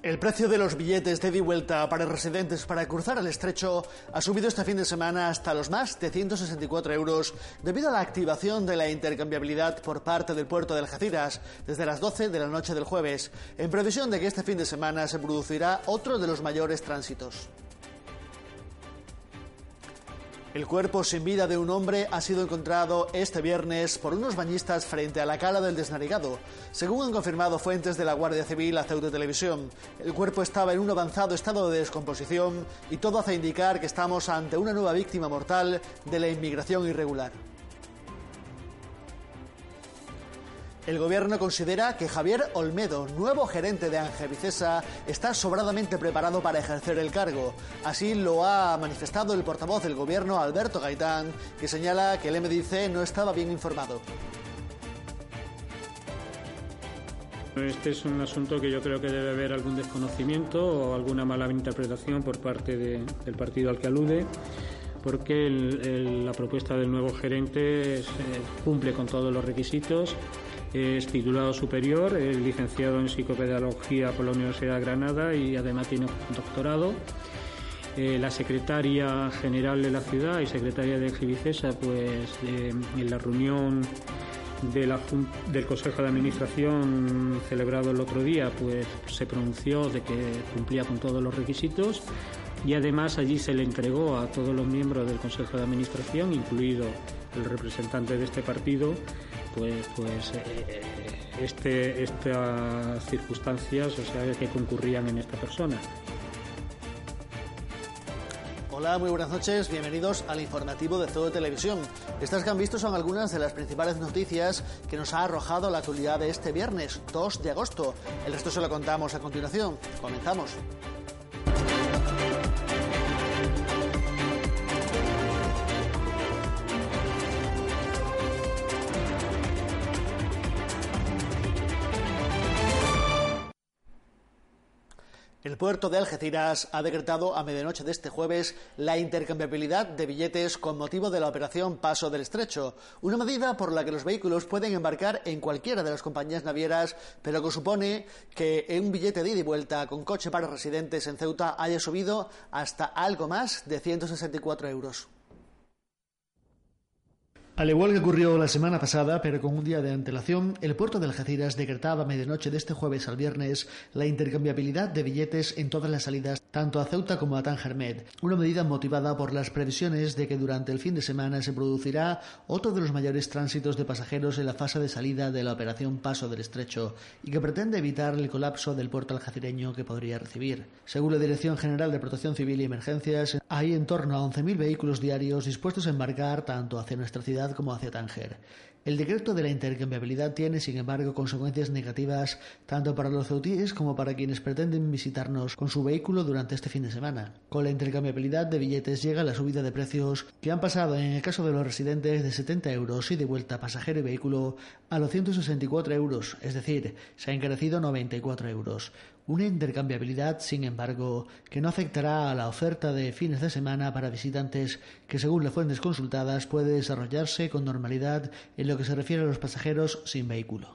El precio de los billetes de ida y vuelta para residentes para cruzar el estrecho ha subido este fin de semana hasta los más de 164 euros debido a la activación de la intercambiabilidad por parte del puerto de Algeciras desde las 12 de la noche del jueves, en previsión de que este fin de semana se producirá otro de los mayores tránsitos. El cuerpo sin vida de un hombre ha sido encontrado este viernes por unos bañistas frente a la cala del desnarigado. Según han confirmado fuentes de la Guardia Civil a Ceuta Televisión, el cuerpo estaba en un avanzado estado de descomposición y todo hace indicar que estamos ante una nueva víctima mortal de la inmigración irregular. El gobierno considera que Javier Olmedo, nuevo gerente de Angevicesa, está sobradamente preparado para ejercer el cargo. Así lo ha manifestado el portavoz del gobierno, Alberto Gaitán, que señala que el MDC no estaba bien informado. Este es un asunto que yo creo que debe haber algún desconocimiento o alguna mala interpretación por parte del partido al que alude porque la propuesta del nuevo gerente cumple con todos los requisitos es titulado superior, es licenciado en psicopedagogía por la Universidad de Granada y además tiene doctorado. Eh, la secretaria general de la ciudad y secretaria de Gibicesa, pues eh, en la reunión del Consejo de Administración celebrado el otro día, pues se pronunció de que cumplía con todos los requisitos y además allí se le entregó a todos los miembros del Consejo de Administración, incluido el representante de este partido, pues, pues eh, este, estas circunstancias, o sea, que concurrían en esta persona. Hola, muy buenas noches, bienvenidos al informativo de Todo Televisión. Estas que han visto son algunas de las principales noticias que nos ha arrojado la actualidad de este viernes 2 de agosto. El resto se lo contamos a continuación. Comenzamos. Puerto de Algeciras ha decretado a medianoche de este jueves la intercambiabilidad de billetes con motivo de la operación Paso del Estrecho, una medida por la que los vehículos pueden embarcar en cualquiera de las compañías navieras, pero que supone que un billete de ida y vuelta con coche para residentes en Ceuta haya subido hasta algo más de 164 euros. Al igual que ocurrió la semana pasada, pero con un día de antelación, el puerto de Algeciras decretaba a medianoche de este jueves al viernes la intercambiabilidad de billetes en todas las salidas, tanto a Ceuta como a Tangermed, una medida motivada por las previsiones de que durante el fin de semana se producirá otro de los mayores tránsitos de pasajeros en la fase de salida de la operación Paso del Estrecho y que pretende evitar el colapso del puerto algecireño que podría recibir. Según la Dirección General de Protección Civil y Emergencias, hay en torno a 11.000 vehículos diarios dispuestos a embarcar tanto hacia nuestra ciudad como hacia Tánger. El decreto de la intercambiabilidad tiene, sin embargo, consecuencias negativas tanto para los ceutíes como para quienes pretenden visitarnos con su vehículo durante este fin de semana. Con la intercambiabilidad de billetes llega la subida de precios que han pasado, en el caso de los residentes, de 70 euros y de vuelta pasajero y vehículo a los 164 euros, es decir, se ha encarecido 94 euros. Una intercambiabilidad, sin embargo, que no afectará a la oferta de fines de semana para visitantes que, según las fuentes consultadas, puede desarrollarse con normalidad en lo que se refiere a los pasajeros sin vehículo.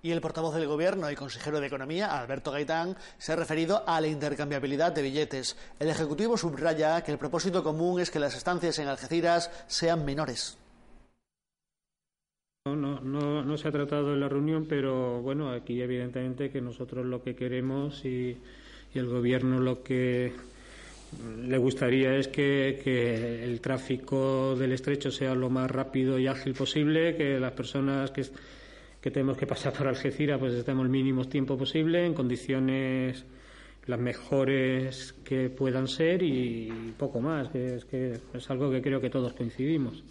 Y el portavoz del Gobierno y consejero de Economía, Alberto Gaitán, se ha referido a la intercambiabilidad de billetes. El Ejecutivo subraya que el propósito común es que las estancias en Algeciras sean menores. No, no, se ha tratado en la reunión, pero bueno, aquí evidentemente que nosotros lo que queremos y, el Gobierno lo que le gustaría es que, el tráfico del estrecho sea lo más rápido y ágil posible, que las personas que, que tenemos que pasar por Algeciras pues estemos el mínimo tiempo posible, en condiciones las mejores que puedan ser y poco más, que es, que es algo que creo que todos coincidimos.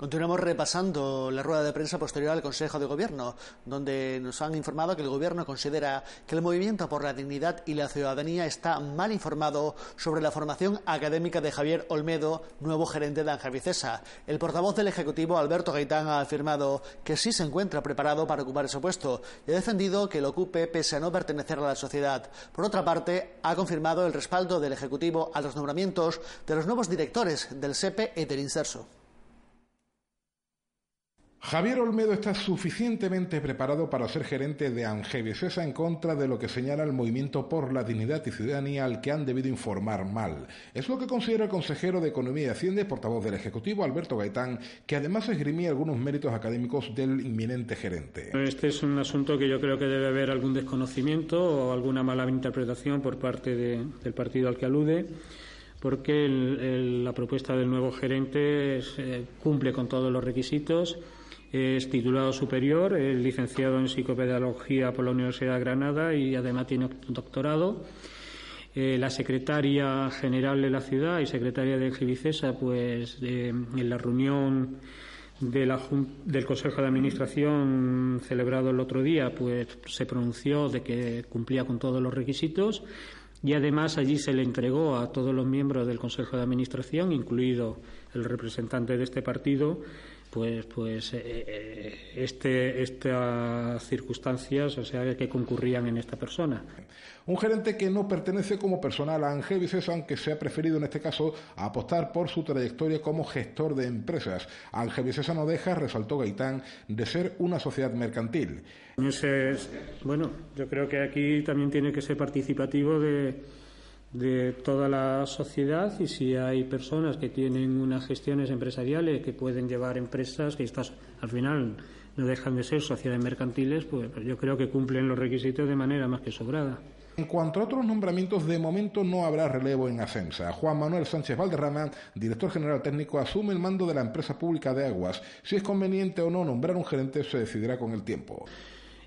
Continuamos repasando la rueda de prensa posterior al Consejo de Gobierno, donde nos han informado que el Gobierno considera que el Movimiento por la Dignidad y la Ciudadanía está mal informado sobre la formación académica de Javier Olmedo, nuevo gerente de Angevicesa. El portavoz del Ejecutivo, Alberto Gaitán, ha afirmado que sí se encuentra preparado para ocupar ese puesto y ha defendido que lo ocupe pese a no pertenecer a la sociedad. Por otra parte, ha confirmado el respaldo del Ejecutivo a los nombramientos de los nuevos directores del SEPE y del Inserso. Javier Olmedo está suficientemente preparado para ser gerente de Angevicesa en contra de lo que señala el Movimiento por la Dignidad y Ciudadanía al que han debido informar mal. Es lo que considera el consejero de Economía y Hacienda y portavoz del Ejecutivo, Alberto Gaitán, que además esgrimía algunos méritos académicos del inminente gerente. Este es un asunto que yo creo que debe haber algún desconocimiento o alguna mala interpretación por parte del partido al que alude porque la propuesta del nuevo gerente eh, cumple con todos los requisitos es titulado superior, es licenciado en psicopedagogía por la Universidad de Granada y además tiene doctorado. Eh, la secretaria general de la ciudad y secretaria de Gibicesa, pues en la reunión del Consejo de Administración celebrado el otro día, pues se pronunció de que cumplía con todos los requisitos y además allí se le entregó a todos los miembros del Consejo de Administración, incluido el representante de este partido, pues, pues eh, eh, este, estas circunstancias, o sea, que concurrían en esta persona. Un gerente que no pertenece como personal a Angevices, aunque se ha preferido en este caso apostar por su trayectoria como gestor de empresas. Angevicesa no deja, resaltó Gaitán, de ser una sociedad mercantil. bueno, yo creo que aquí también tiene que ser participativo de de toda la sociedad y si hay personas que tienen unas gestiones empresariales que pueden llevar empresas que estas al final no dejan de ser sociedades mercantiles, pues, pues yo creo que cumplen los requisitos de manera más que sobrada. En cuanto a otros nombramientos, de momento no habrá relevo en Ascensa. Juan Manuel Sánchez Valderrama, director general técnico, asume el mando de la empresa pública de aguas. Si es conveniente o no nombrar un gerente se decidirá con el tiempo.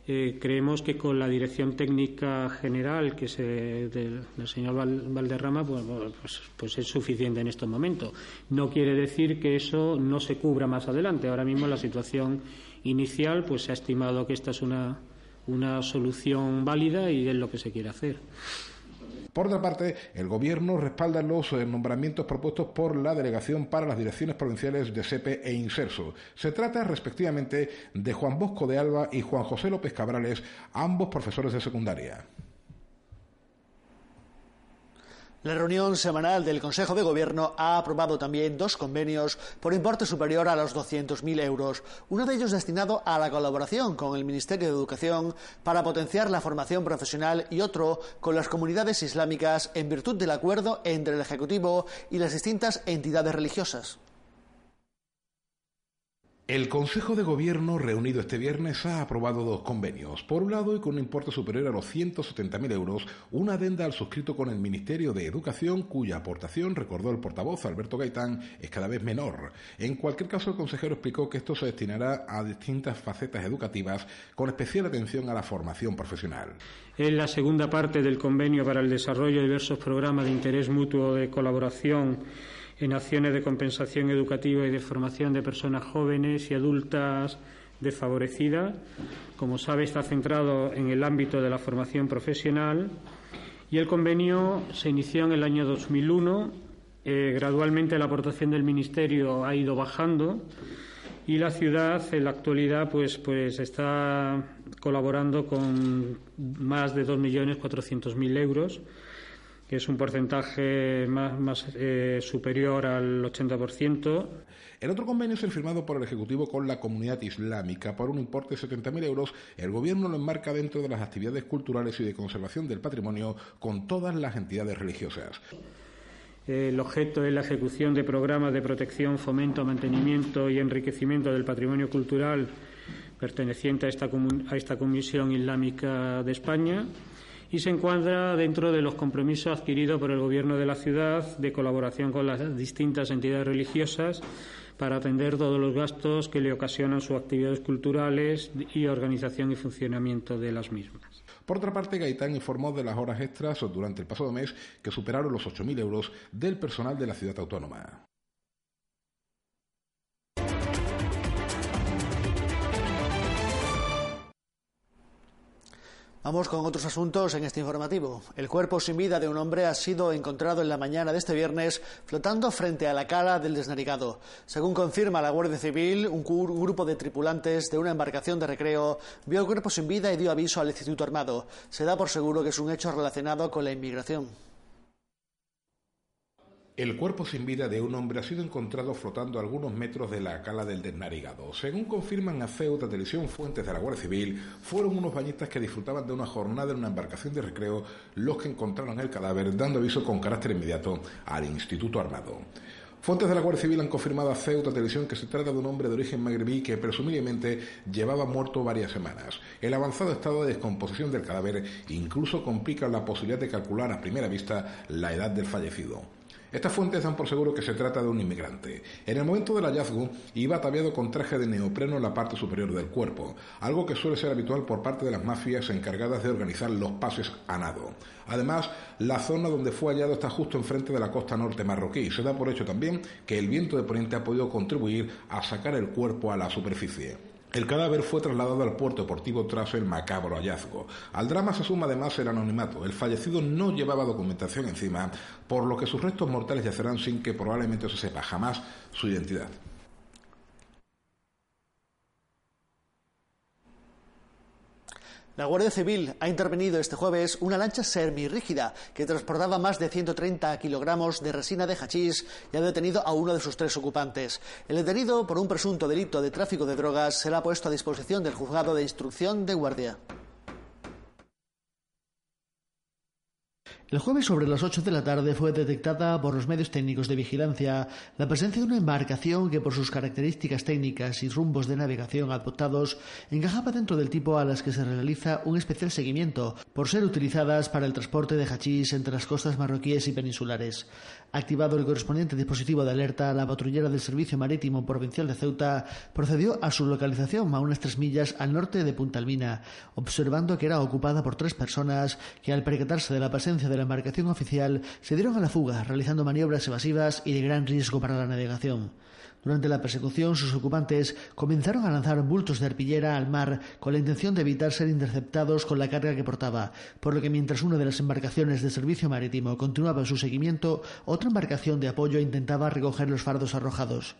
Eh, creemos que con la dirección técnica general que se, del, señor Valderrama pues, pues, pues, es suficiente en estos momentos. No quiere decir que eso no se cubra más adelante. Ahora mismo la situación inicial pues se ha estimado que esta es una, una solución válida y es lo que se quiere hacer. Por otra parte, el Gobierno respalda los eh, nombramientos propuestos por la Delegación para las Direcciones Provinciales de SEPE e Inserso. Se trata, respectivamente, de Juan Bosco de Alba y Juan José López Cabrales, ambos profesores de secundaria. La reunión semanal del Consejo de Gobierno ha aprobado también dos convenios por importe superior a los 200.000 euros, uno de ellos destinado a la colaboración con el Ministerio de Educación para potenciar la formación profesional y otro con las comunidades islámicas en virtud del acuerdo entre el Ejecutivo y las distintas entidades religiosas. El Consejo de Gobierno reunido este viernes ha aprobado dos convenios. Por un lado, y con un importe superior a los 170.000 euros, una adenda al suscrito con el Ministerio de Educación, cuya aportación, recordó el portavoz Alberto Gaitán, es cada vez menor. En cualquier caso, el consejero explicó que esto se destinará a distintas facetas educativas, con especial atención a la formación profesional. En la segunda parte del convenio para el desarrollo de diversos programas de interés mutuo de colaboración en acciones de compensación educativa y de formación de personas jóvenes y adultas desfavorecidas. Como sabe, está centrado en el ámbito de la formación profesional y el convenio se inició en el año 2001. Eh, gradualmente la aportación del Ministerio ha ido bajando y la ciudad en la actualidad pues, pues está colaborando con más de 2.400.000 euros es un porcentaje más, eh, superior al 80%. El otro convenio es el firmado por el Ejecutivo con la comunidad islámica por un importe de 70.000 euros. El Gobierno lo enmarca dentro de las actividades culturales y de conservación del patrimonio con todas las entidades religiosas. El objeto es la ejecución de programas de protección, fomento, mantenimiento y enriquecimiento del patrimonio cultural perteneciente a esta, a esta Comisión Islámica de España y se encuadra dentro de los compromisos adquiridos por el Gobierno de la ciudad de colaboración con las distintas entidades religiosas para atender todos los gastos que le ocasionan sus actividades culturales y organización y funcionamiento de las mismas. Por otra parte, Gaitán informó de las horas extras durante el pasado mes que superaron los 8.000 euros del personal de la ciudad autónoma. Vamos con otros asuntos en este informativo. El cuerpo sin vida de un hombre ha sido encontrado en la mañana de este viernes flotando frente a la cala del desnarigado. Según confirma la Guardia Civil, un, grupo de tripulantes de una embarcación de recreo vio el cuerpo sin vida y dio aviso al Instituto Armado. Se da por seguro que es un hecho relacionado con la inmigración. El cuerpo sin vida de un hombre ha sido encontrado flotando a algunos metros de la cala del Desnarigado. Según confirman a Ceuta Televisión fuentes de la Guardia Civil, fueron unos bañistas que disfrutaban de una jornada en una embarcación de recreo los que encontraron el cadáver, dando aviso con carácter inmediato al Instituto Armado. Fuentes de la Guardia Civil han confirmado a Ceuta Televisión que se trata de un hombre de origen magrebí que presumiblemente llevaba muerto varias semanas. El avanzado estado de descomposición del cadáver incluso complica la posibilidad de calcular a primera vista la edad del fallecido. Estas fuentes dan por seguro que se trata de un inmigrante. En el momento del hallazgo iba ataviado con traje de neopreno en la parte superior del cuerpo, algo que suele ser habitual por parte de las mafias encargadas de organizar los pases a nado. Además, la zona donde fue hallado está justo enfrente de la costa norte marroquí. Se da por hecho también que el viento de poniente ha podido contribuir a sacar el cuerpo a la superficie. El cadáver fue trasladado al puerto deportivo tras el macabro hallazgo. Al drama se suma además el anonimato. El fallecido no llevaba documentación encima, por lo que sus restos mortales yacerán sin que probablemente se sepa jamás su identidad. La Guardia Civil ha intervenido este jueves una lancha semirrígida que transportaba más de 130 kilogramos de resina de hachís y ha detenido a uno de sus tres ocupantes. El detenido por un presunto delito de tráfico de drogas será puesto a disposición del juzgado de instrucción de guardia. El jueves sobre las 8 de la tarde fue detectada por los medios técnicos de vigilancia la presencia de una embarcación que por sus características técnicas y rumbos de navegación adoptados encajaba dentro del tipo a las que se realiza un especial seguimiento por ser utilizadas para el transporte de hachís entre las costas marroquíes y peninsulares. Activado el correspondiente dispositivo de alerta, la patrullera del Servicio Marítimo Provincial de Ceuta procedió a su localización a unas tres millas al norte de Punta Almina, observando que era ocupada por tres personas que al percatarse de la presencia de la embarcación oficial se dieron a la fuga, realizando maniobras evasivas y de gran riesgo para la navegación. Durante la persecución, sus ocupantes comenzaron a lanzar bultos de arpillera al mar con la intención de evitar ser interceptados con la carga que portaba, por lo que mientras una de las embarcaciones de servicio marítimo continuaba su seguimiento, otra embarcación de apoyo intentaba recoger los fardos arrojados.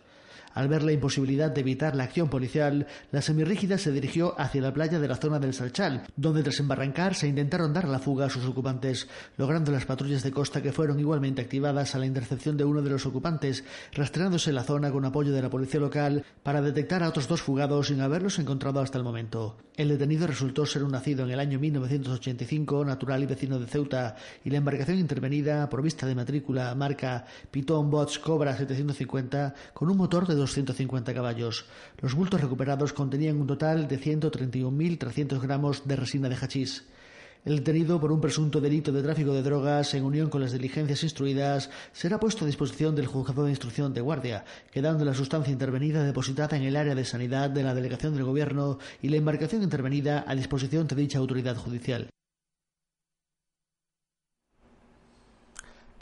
Al ver la imposibilidad de evitar la acción policial, la semirrígida se dirigió hacia la playa de la zona del Salchal, donde tras embarrancar se intentaron dar la fuga a sus ocupantes, logrando las patrullas de costa que fueron igualmente activadas a la intercepción de uno de los ocupantes, rastreándose la zona con apoyo de la policía local para detectar a otros dos fugados sin haberlos encontrado hasta el momento. El detenido resultó ser un nacido en el año 1985, natural y vecino de Ceuta, y la embarcación intervenida, provista de matrícula marca Piton Bots Cobra 750, con un motor de 250 caballos. Los bultos recuperados contenían un total de 131.300 gramos de resina de hachís. El detenido por un presunto delito de tráfico de drogas en unión con las diligencias instruidas será puesto a disposición del juzgado de instrucción de guardia, quedando la sustancia intervenida depositada en el área de sanidad de la delegación del gobierno y la embarcación intervenida a disposición de dicha autoridad judicial.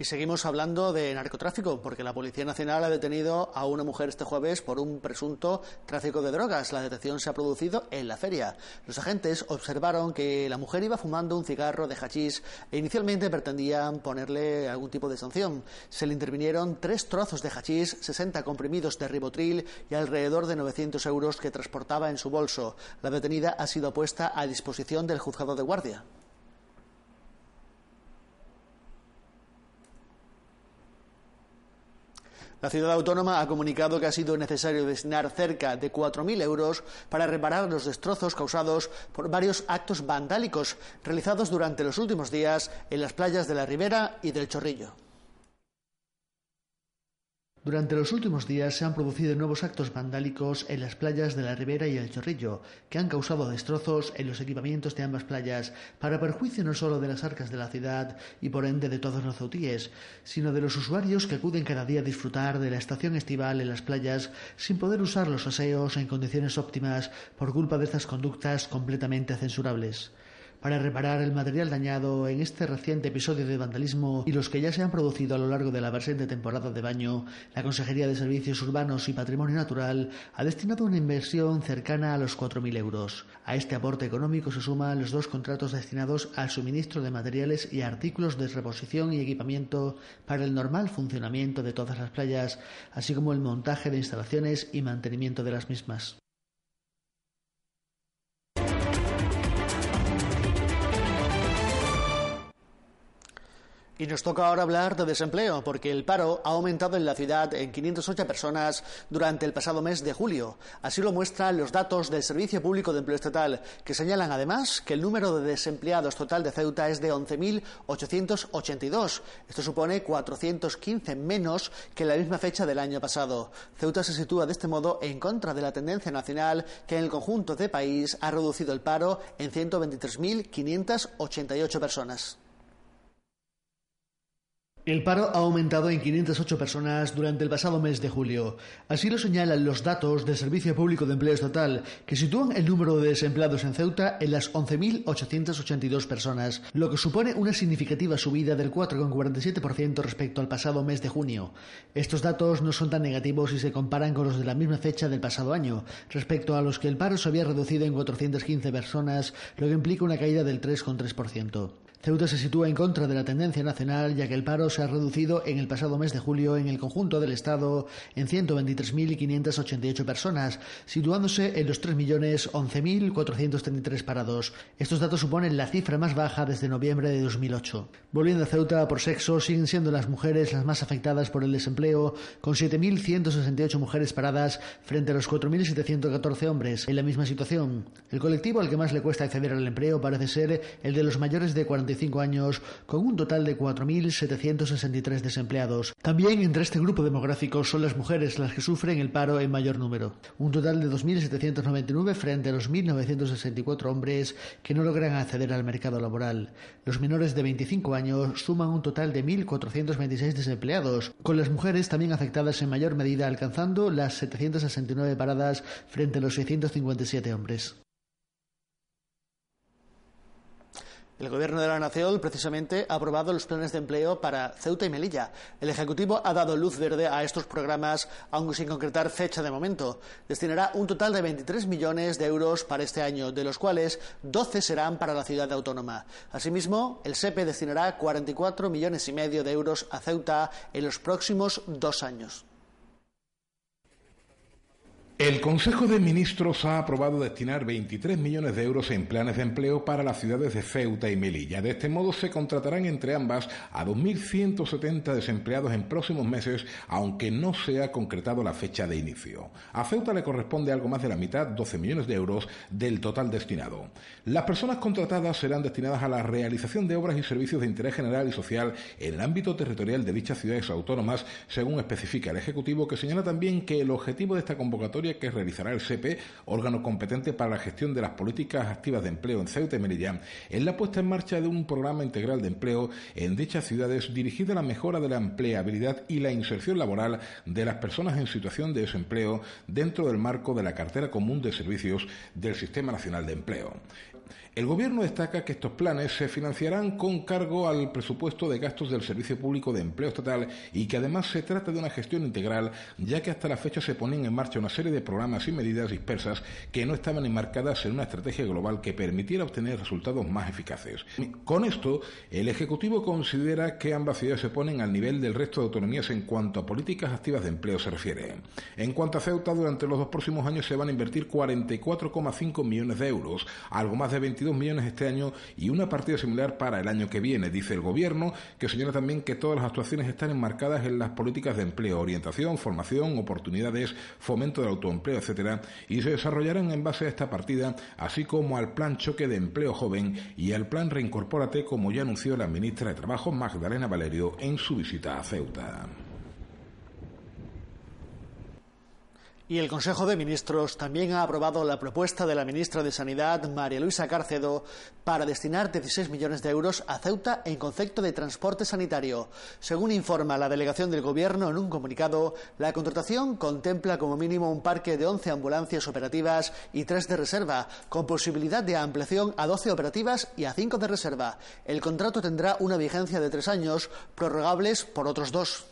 Y seguimos hablando de narcotráfico, porque la Policía Nacional ha detenido a una mujer este jueves por un presunto tráfico de drogas. La detención se ha producido en la feria. Los agentes observaron que la mujer iba fumando un cigarro de hachís e inicialmente pretendían ponerle algún tipo de sanción. Se le intervinieron tres trozos de hachís, 60 comprimidos de ribotril y alrededor de 900 euros que transportaba en su bolso. La detenida ha sido puesta a disposición del juzgado de guardia. La ciudad autónoma ha comunicado que ha sido necesario destinar cerca de 4.000 euros para reparar los destrozos causados por varios actos vandálicos realizados durante los últimos días en las playas de la Ribera y del Chorrillo. Durante los últimos días se han producido nuevos actos vandálicos en las playas de la Ribera y el Chorrillo, que han causado destrozos en los equipamientos de ambas playas, para perjuicio no solo de las arcas de la ciudad y por ende de todos los ceutíes, sino de los usuarios que acuden cada día a disfrutar de la estación estival en las playas sin poder usar los aseos en condiciones óptimas por culpa de estas conductas completamente censurables. Para reparar el material dañado en este reciente episodio de vandalismo y los que ya se han producido a lo largo de la presente temporada de baño, la Consejería de Servicios Urbanos y Patrimonio Natural ha destinado una inversión cercana a los 4.000 euros. A este aporte económico se suman los dos contratos destinados al suministro de materiales y artículos de reposición y equipamiento para el normal funcionamiento de todas las playas, así como el montaje de instalaciones y mantenimiento de las mismas. Y nos toca ahora hablar de desempleo, porque el paro ha aumentado en la ciudad en 508 personas durante el pasado mes de julio. Así lo muestran los datos del Servicio Público de Empleo Estatal, que señalan además que el número de desempleados total de Ceuta es de 11.882. Esto supone 415 menos que la misma fecha del año pasado. Ceuta se sitúa de este modo en contra de la tendencia nacional que en el conjunto de país ha reducido el paro en 123.588 personas. El paro ha aumentado en 508 personas durante el pasado mes de julio. Así lo señalan los datos del Servicio Público de Empleo Estatal, que sitúan el número de desempleados en Ceuta en las 11.882 personas, lo que supone una significativa subida del 4,47% respecto al pasado mes de junio. Estos datos no son tan negativos si se comparan con los de la misma fecha del pasado año, respecto a los que el paro se había reducido en 415 personas, lo que implica una caída del 3,3%. Ceuta se sitúa en contra de la tendencia nacional, ya que el paro se ha reducido en el pasado mes de julio en el conjunto del Estado en 123.588 personas, situándose en los 3.011.433 parados. Estos datos suponen la cifra más baja desde noviembre de 2008. Volviendo a Ceuta por sexo, siguen siendo las mujeres las más afectadas por el desempleo, con 7.168 mujeres paradas frente a los 4.714 hombres en la misma situación. El colectivo al que más le cuesta acceder al empleo parece ser el de los mayores de 40 años, con un total de 4.763 desempleados. También entre este grupo demográfico son las mujeres las que sufren el paro en mayor número. Un total de 2.799 frente a los 1.964 hombres que no logran acceder al mercado laboral. Los menores de 25 años suman un total de 1.426 desempleados, con las mujeres también afectadas en mayor medida alcanzando las 769 paradas frente a los 657 hombres. El Gobierno de la Nación precisamente ha aprobado los planes de empleo para Ceuta y Melilla. El Ejecutivo ha dado luz verde a estos programas, aunque sin concretar fecha de momento. Destinará un total de 23 millones de euros para este año, de los cuales 12 serán para la ciudad autónoma. Asimismo, el SEPE destinará 44 millones y medio de euros a Ceuta en los próximos dos años. El Consejo de Ministros ha aprobado destinar 23 millones de euros en planes de empleo para las ciudades de Ceuta y Melilla. De este modo se contratarán entre ambas a 2.170 desempleados en próximos meses, aunque no se ha concretado la fecha de inicio. A Ceuta le corresponde algo más de la mitad, 12 millones de euros, del total destinado. Las personas contratadas serán destinadas a la realización de obras y servicios de interés general y social en el ámbito territorial de dichas ciudades autónomas, según especifica el Ejecutivo, que señala también que el objetivo de esta que realizará el SEPE, órgano competente para la gestión de las políticas activas de empleo en Ceuta y Melilla, es la puesta en marcha de un programa integral de empleo en dichas ciudades dirigido a la mejora de la empleabilidad y la inserción laboral de las personas en situación de desempleo dentro del marco de la cartera común de servicios del Sistema Nacional de Empleo. El Gobierno destaca que estos planes se financiarán con cargo al presupuesto de gastos del Servicio Público de Empleo Estatal y que además se trata de una gestión integral, ya que hasta la fecha se ponen en marcha una serie de programas y medidas dispersas que no estaban enmarcadas en una estrategia global que permitiera obtener resultados más eficaces. Con esto, el Ejecutivo considera que ambas ciudades se ponen al nivel del resto de autonomías en cuanto a políticas activas de empleo se refiere. En cuanto a Ceuta, durante los dos próximos años se van a invertir 44,5 millones de euros, algo más de 20 millones este año y una partida similar para el año que viene, dice el Gobierno, que señala también que todas las actuaciones están enmarcadas en las políticas de empleo, orientación, formación, oportunidades, fomento del autoempleo, etcétera, y se desarrollarán en base a esta partida, así como al Plan Choque de Empleo Joven y al Plan Reincorpórate, como ya anunció la ministra de Trabajo, Magdalena Valerio, en su visita a Ceuta. Y el Consejo de Ministros también ha aprobado la propuesta de la ministra de Sanidad, María Luisa Cárcedo, para destinar 16 millones de euros a Ceuta en concepto de transporte sanitario. Según informa la delegación del Gobierno en un comunicado, la contratación contempla como mínimo un parque de 11 ambulancias operativas y 3 de reserva, con posibilidad de ampliación a 12 operativas y a 5 de reserva. El contrato tendrá una vigencia de tres años, prorrogables por otros dos.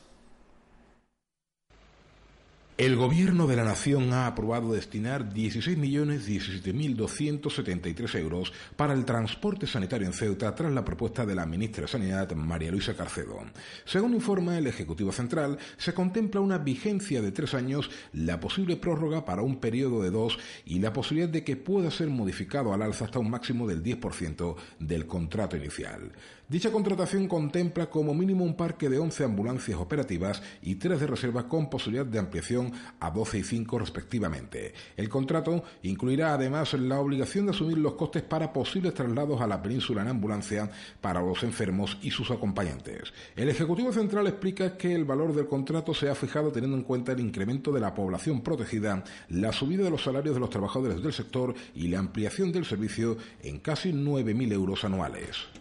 El Gobierno de la Nación ha aprobado destinar 16.017.273 euros para el transporte sanitario en Ceuta tras la propuesta de la ministra de Sanidad, María Luisa Carcedo. Según informa el Ejecutivo Central, se contempla una vigencia de tres años, la posible prórroga para un periodo de dos y la posibilidad de que pueda ser modificado al alza hasta un máximo del 10% del contrato inicial. Dicha contratación contempla como mínimo un parque de 11 ambulancias operativas y tres de reserva con posibilidad de ampliación a 12 y 5 respectivamente. El contrato incluirá además la obligación de asumir los costes para posibles traslados a la península en ambulancia para los enfermos y sus acompañantes. El Ejecutivo Central explica que el valor del contrato se ha fijado teniendo en cuenta el incremento de la población protegida, la subida de los salarios de los trabajadores del sector y la ampliación del servicio en casi 9.000 euros anuales.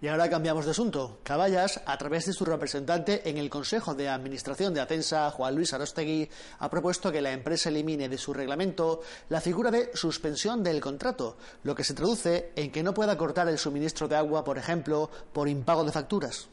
Y ahora cambiamos de asunto. Caballas, a través de su representante en el Consejo de Administración de Atensa, Juan Luis Arostegui, ha propuesto que la empresa elimine de su reglamento la figura de suspensión del contrato, lo que se traduce en que no pueda cortar el suministro de agua, por ejemplo, por impago de facturas.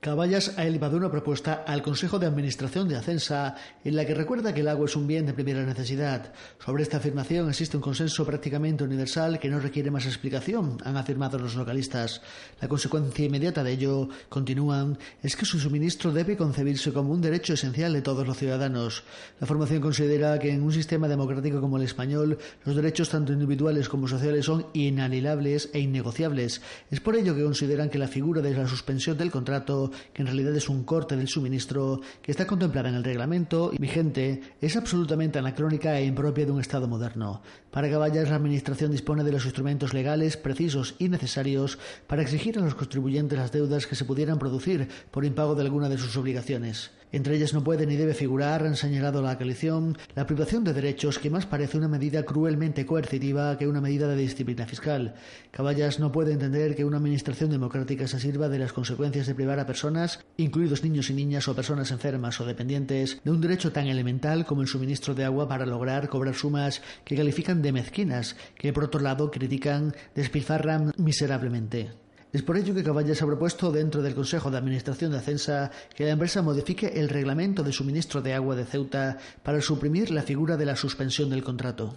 Caballas ha elevado una propuesta al Consejo de Administración de Acensa en la que recuerda que el agua es un bien de primera necesidad. Sobre esta afirmación existe un consenso prácticamente universal que no requiere más explicación, han afirmado los localistas. La consecuencia inmediata de ello, continúan, es que su suministro debe concebirse como un derecho esencial de todos los ciudadanos. La formación considera que en un sistema democrático como el español, los derechos tanto individuales como sociales son inalilables e innegociables. Es por ello que consideran que la figura de la suspensión del contrato que en realidad es un corte del suministro, que está contemplada en el reglamento vigente, es absolutamente anacrónica e impropia de un Estado moderno. Para Caballas, la Administración dispone de los instrumentos legales precisos y necesarios para exigir a los contribuyentes las deudas que se pudieran producir por impago de alguna de sus obligaciones. Entre ellas no puede ni debe figurar, han señalado la coalición, la privación de derechos que más parece una medida cruelmente coercitiva que una medida de disciplina fiscal. Caballas no puede entender que una administración democrática se sirva de las consecuencias de privar a personas, incluidos niños y niñas o personas enfermas o dependientes, de un derecho tan elemental como el suministro de agua para lograr cobrar sumas que califican de mezquinas, que por otro lado critican despilfarran miserablemente. Es por ello que Caballas ha propuesto dentro del Consejo de Administración de Acensa que la empresa modifique el reglamento de suministro de agua de Ceuta para suprimir la figura de la suspensión del contrato.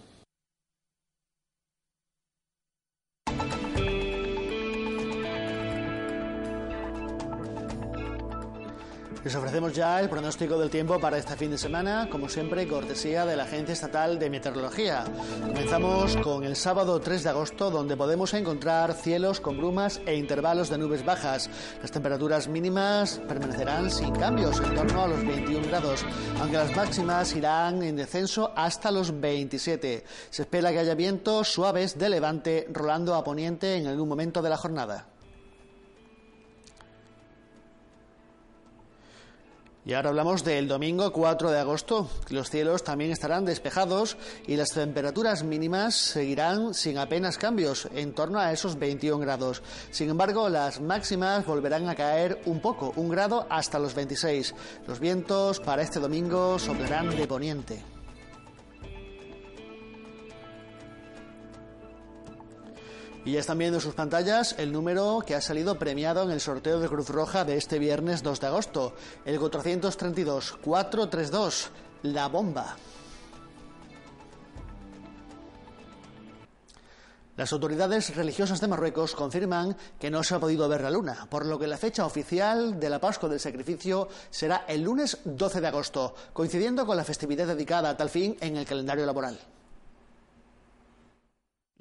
Les ofrecemos ya el pronóstico del tiempo para este fin de semana, como siempre, cortesía de la Agencia Estatal de Meteorología. Comenzamos con el sábado 3 de agosto, donde podemos encontrar cielos con brumas e intervalos de nubes bajas. Las temperaturas mínimas permanecerán sin cambios, en torno a los 21 grados, aunque las máximas irán en descenso hasta los 27. Se espera que haya vientos suaves de levante rolando a poniente en algún momento de la jornada. Y ahora hablamos del domingo 4 de agosto. Los cielos también estarán despejados y las temperaturas mínimas seguirán sin apenas cambios, en torno a esos 21 grados. Sin embargo, las máximas volverán a caer un poco, un grado hasta los 26. Los vientos para este domingo soplarán de poniente. Y ya están viendo en sus pantallas el número que ha salido premiado en el sorteo de Cruz Roja de este viernes 2 de agosto, el 432-432, la bomba. Las autoridades religiosas de Marruecos confirman que no se ha podido ver la luna, por lo que la fecha oficial de la Pascua del Sacrificio será el lunes 12 de agosto, coincidiendo con la festividad dedicada a tal fin en el calendario laboral.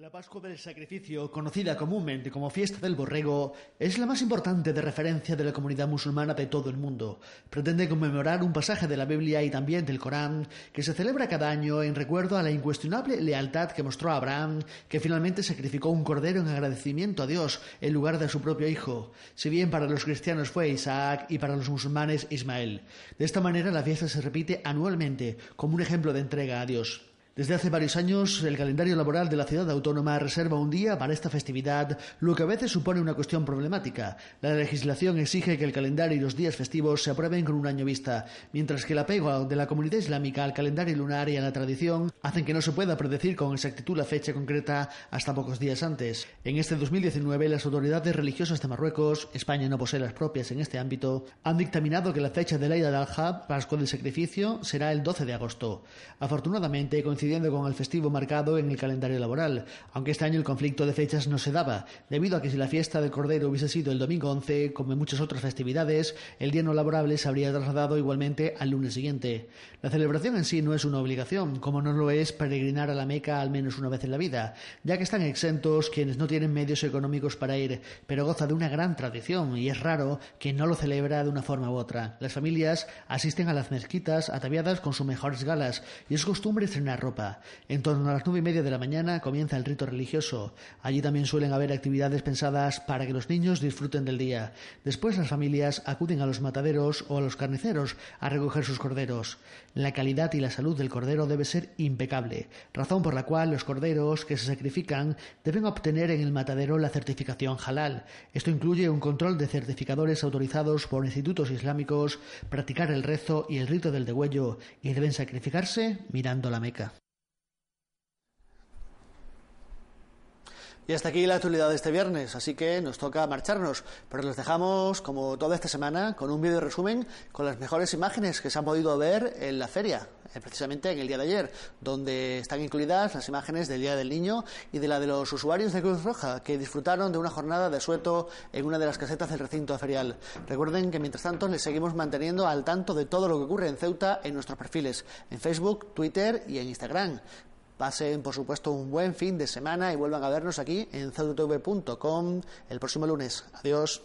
La Pascua del Sacrificio, conocida comúnmente como Fiesta del Borrego, es la más importante de referencia de la comunidad musulmana de todo el mundo. Pretende conmemorar un pasaje de la Biblia y también del Corán que se celebra cada año en recuerdo a la incuestionable lealtad que mostró Abraham, que finalmente sacrificó un cordero en agradecimiento a Dios en lugar de su propio hijo, si bien para los cristianos fue Isaac y para los musulmanes Ismael. De esta manera la fiesta se repite anualmente como un ejemplo de entrega a Dios. Desde hace varios años, el calendario laboral de la ciudad autónoma reserva un día para esta festividad, lo que a veces supone una cuestión problemática. La legislación exige que el calendario y los días festivos se aprueben con un año vista, mientras que el apego de la comunidad islámica al calendario lunar y a la tradición hacen que no se pueda predecir con exactitud la fecha concreta hasta pocos días antes. En este 2019, las autoridades religiosas de Marruecos, España no posee las propias en este ámbito, han dictaminado que la fecha de la Eid al-Hajj, Pascua del Sacrificio, será el 12 de agosto. Afortunadamente, coincidiendo con el festivo marcado en el calendario laboral, aunque este año el conflicto de fechas no se daba, debido a que si la fiesta del Cordero hubiese sido el domingo 11, como en muchas otras festividades, el día no laborable se habría trasladado igualmente al lunes siguiente. La celebración en sí no es una obligación, como no lo es peregrinar a la Meca al menos una vez en la vida, ya que están exentos quienes no tienen medios económicos para ir, pero goza de una gran tradición y es raro quien no lo celebra de una forma u otra. Las familias asisten a las mezquitas ataviadas con sus mejores galas y es costumbre estrenar ropa en torno a las nueve y media de la mañana comienza el rito religioso. Allí también suelen haber actividades pensadas para que los niños disfruten del día. Después las familias acuden a los mataderos o a los carniceros a recoger sus corderos. La calidad y la salud del cordero debe ser impecable, razón por la cual los corderos que se sacrifican deben obtener en el matadero la certificación halal. Esto incluye un control de certificadores autorizados por institutos islámicos, practicar el rezo y el rito del degüello y deben sacrificarse mirando la Meca. Y hasta aquí la actualidad de este viernes, así que nos toca marcharnos. Pero les dejamos, como toda esta semana, con un vídeo resumen con las mejores imágenes que se han podido ver en la feria, eh, precisamente en el día de ayer, donde están incluidas las imágenes del Día del Niño y de la de los usuarios de Cruz Roja, que disfrutaron de una jornada de sueto en una de las casetas del recinto ferial. Recuerden que mientras tanto les seguimos manteniendo al tanto de todo lo que ocurre en Ceuta en nuestros perfiles, en Facebook, Twitter y en Instagram. Pasen, por supuesto, un buen fin de semana y vuelvan a vernos aquí en cdtv.com el próximo lunes. Adiós.